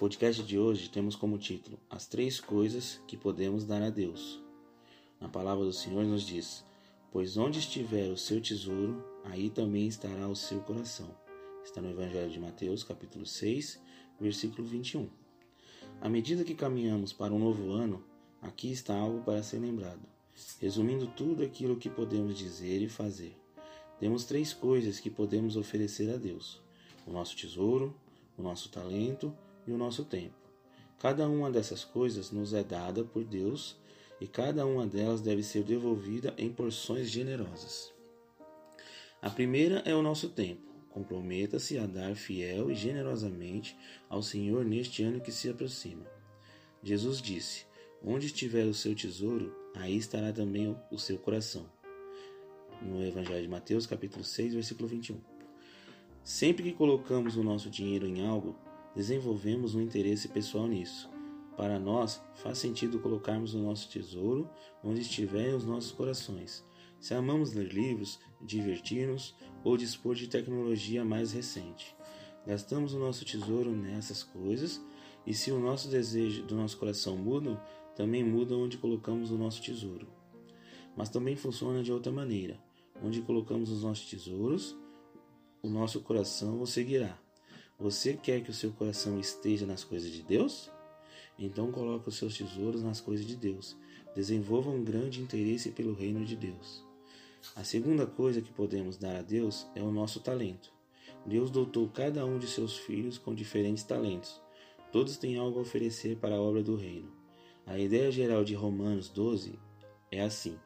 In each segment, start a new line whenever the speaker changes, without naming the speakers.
podcast de hoje temos como título As Três Coisas que Podemos Dar a Deus. Na palavra do Senhor nos diz: Pois onde estiver o seu tesouro, aí também estará o seu coração. Está no Evangelho de Mateus, capítulo 6, versículo 21. À medida que caminhamos para um novo ano, aqui está algo para ser lembrado. Resumindo tudo aquilo que podemos dizer e fazer, temos três coisas que podemos oferecer a Deus: o nosso tesouro, o nosso talento e o nosso tempo. Cada uma dessas coisas nos é dada por Deus e cada uma delas deve ser devolvida em porções generosas. A primeira é o nosso tempo. Comprometa-se a dar fiel e generosamente ao Senhor neste ano que se aproxima. Jesus disse: Onde estiver o seu tesouro, aí estará também o seu coração. No Evangelho de Mateus, capítulo 6, versículo 21. Sempre que colocamos o nosso dinheiro em algo, desenvolvemos um interesse pessoal nisso. Para nós, faz sentido colocarmos o nosso tesouro onde estiverem os nossos corações. Se amamos ler livros, divertir-nos ou dispor de tecnologia mais recente, gastamos o nosso tesouro nessas coisas, e se o nosso desejo do nosso coração muda, também muda onde colocamos o nosso tesouro. Mas também funciona de outra maneira. Onde colocamos os nossos tesouros, o nosso coração o seguirá. Você quer que o seu coração esteja nas coisas de Deus? Então coloque os seus tesouros nas coisas de Deus. Desenvolva um grande interesse pelo reino de Deus. A segunda coisa que podemos dar a Deus é o nosso talento. Deus dotou cada um de seus filhos com diferentes talentos. Todos têm algo a oferecer para a obra do reino. A ideia geral de Romanos 12 é assim: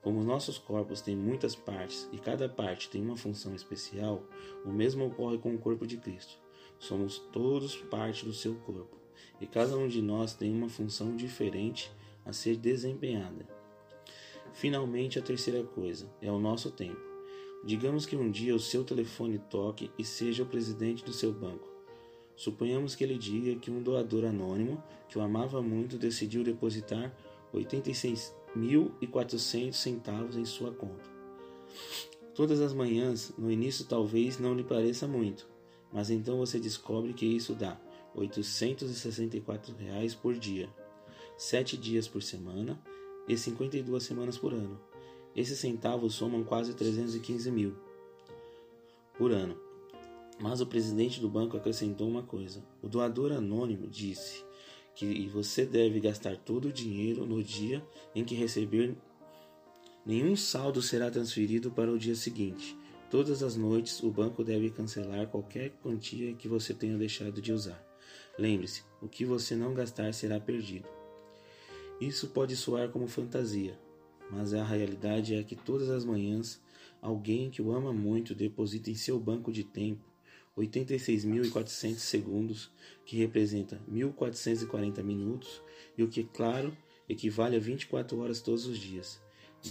como os nossos corpos têm muitas partes e cada parte tem uma função especial, o mesmo ocorre com o corpo de Cristo. Somos todos parte do seu corpo, e cada um de nós tem uma função diferente a ser desempenhada. Finalmente, a terceira coisa é o nosso tempo. Digamos que um dia o seu telefone toque e seja o presidente do seu banco. Suponhamos que ele diga que um doador anônimo, que o amava muito, decidiu depositar 86.400 centavos em sua conta. Todas as manhãs, no início talvez não lhe pareça muito, mas então você descobre que isso dá 864 reais por dia, 7 dias por semana e 52 semanas por ano. Esses centavos somam quase 315 mil por ano. Mas o presidente do banco acrescentou uma coisa. O doador anônimo disse que você deve gastar todo o dinheiro no dia em que receber. Nenhum saldo será transferido para o dia seguinte. Todas as noites, o banco deve cancelar qualquer quantia que você tenha deixado de usar. Lembre-se, o que você não gastar será perdido. Isso pode soar como fantasia, mas a realidade é que todas as manhãs, alguém que o ama muito deposita em seu banco de tempo 86.400 segundos, que representa 1.440 minutos, e o que, claro, equivale a 24 horas todos os dias.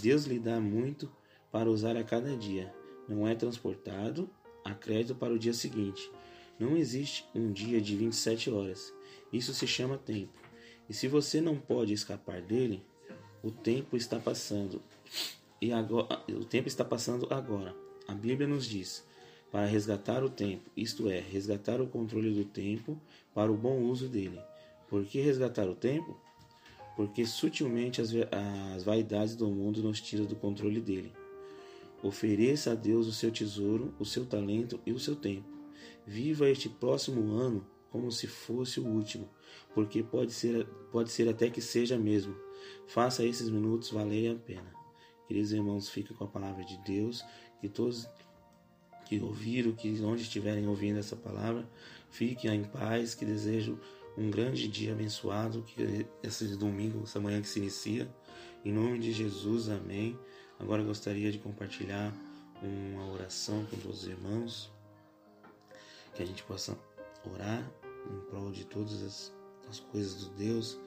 Deus lhe dá muito para usar a cada dia não é transportado a crédito para o dia seguinte. Não existe um dia de 27 horas. Isso se chama tempo. E se você não pode escapar dele, o tempo está passando. E agora, o tempo está passando agora. A Bíblia nos diz: para resgatar o tempo, isto é, resgatar o controle do tempo para o bom uso dele. Por que resgatar o tempo? Porque sutilmente as, as vaidades do mundo nos tiram do controle dele. Ofereça a Deus o seu tesouro, o seu talento e o seu tempo. Viva este próximo ano como se fosse o último, porque pode ser, pode ser até que seja mesmo. Faça esses minutos valerem a pena. Queridos irmãos, fica com a palavra de Deus, que todos que ouviram, que onde estiverem ouvindo essa palavra, fiquem em paz, que desejo um grande dia abençoado, que esse domingo, essa manhã que se inicia, em nome de Jesus, amém. Agora gostaria de compartilhar uma oração com todos os irmãos, que a gente possa orar em prol de todas as, as coisas do Deus,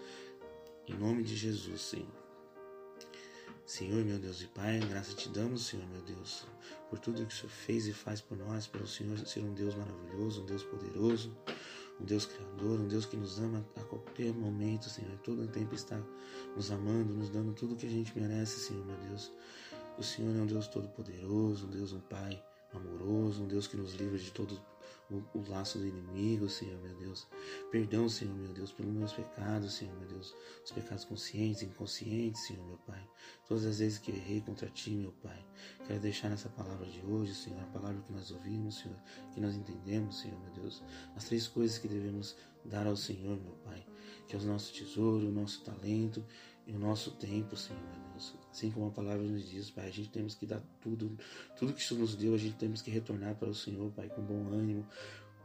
em nome de Jesus, Senhor. Senhor, meu Deus e Pai, graça te damos, Senhor, meu Deus, por tudo que o Senhor fez e faz por nós, pelo Senhor ser um Deus maravilhoso, um Deus poderoso, um Deus criador, um Deus que nos ama a qualquer momento, Senhor. Todo o tempo está nos amando, nos dando tudo o que a gente merece, Senhor, meu Deus. O Senhor é um Deus todo-poderoso, um Deus, um Pai amoroso, um Deus que nos livra de todo o, o, laço do inimigo, Senhor meu Deus. Perdão, Senhor meu Deus, pelos meus pecados, Senhor meu Deus. Os pecados conscientes inconscientes, Senhor meu Pai. Todas as vezes que errei contra Ti, meu Pai. Quero deixar nessa palavra de hoje, Senhor, a palavra que nós ouvimos, Senhor, que nós entendemos, Senhor meu Deus. As três coisas que devemos dar ao Senhor, meu Pai. Que é o nosso tesouro, o nosso talento e o nosso tempo, Senhor meu Deus. Assim como a palavra nos diz, Pai, a gente temos que dar tudo, tudo que isso nos deu, a gente temos que retornar para o Senhor, Pai, com bom ânimo,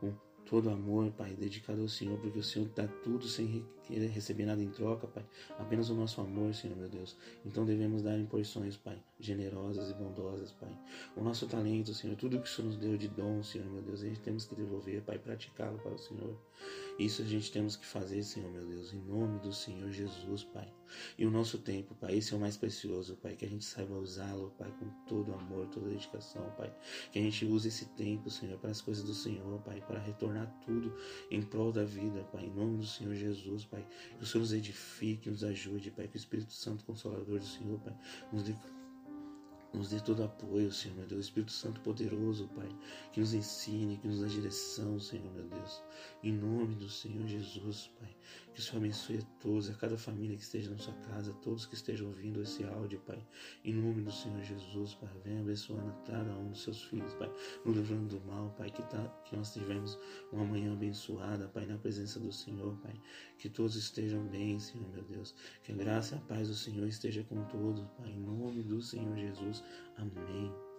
com todo amor, Pai, dedicado ao Senhor, porque o Senhor dá tudo sem receber nada em troca, Pai. Apenas o nosso amor, Senhor, meu Deus. Então devemos dar em porções, Pai, generosas e bondosas, Pai. O nosso talento, Senhor, tudo que o Senhor nos deu de dom, Senhor, meu Deus, a gente temos que devolver, Pai, praticá-lo para o Senhor. Isso a gente temos que fazer, Senhor, meu Deus, em nome do Senhor Jesus, Pai. E o nosso tempo, Pai, esse é o mais precioso, Pai, que a gente saiba usá-lo, Pai, com todo amor, toda dedicação, Pai. Que a gente use esse tempo, Senhor, para as coisas do Senhor, Pai, para retornar tudo em prol da vida, Pai, em nome do Senhor Jesus, Pai. Que o Senhor nos edifique, nos ajude, Pai, que o Espírito Santo Consolador do Senhor, Pai, nos dê nos dê todo apoio, Senhor, meu Deus. Espírito Santo poderoso, Pai, que nos ensine, que nos dê direção, Senhor, meu Deus. Em nome do Senhor Jesus, Pai. Que o Senhor abençoe a todos, a cada família que esteja na sua casa, a todos que estejam ouvindo esse áudio, Pai. Em nome do Senhor Jesus, Pai. Venha abençoando cada um dos seus filhos, Pai. Nos livrando do mal, Pai. Que, tá, que nós tivemos uma manhã abençoada, Pai, na presença do Senhor, Pai. Que todos estejam bem, Senhor, meu Deus. Que a graça e a paz do Senhor esteja com todos, Pai. Em nome do Senhor Jesus. Amém.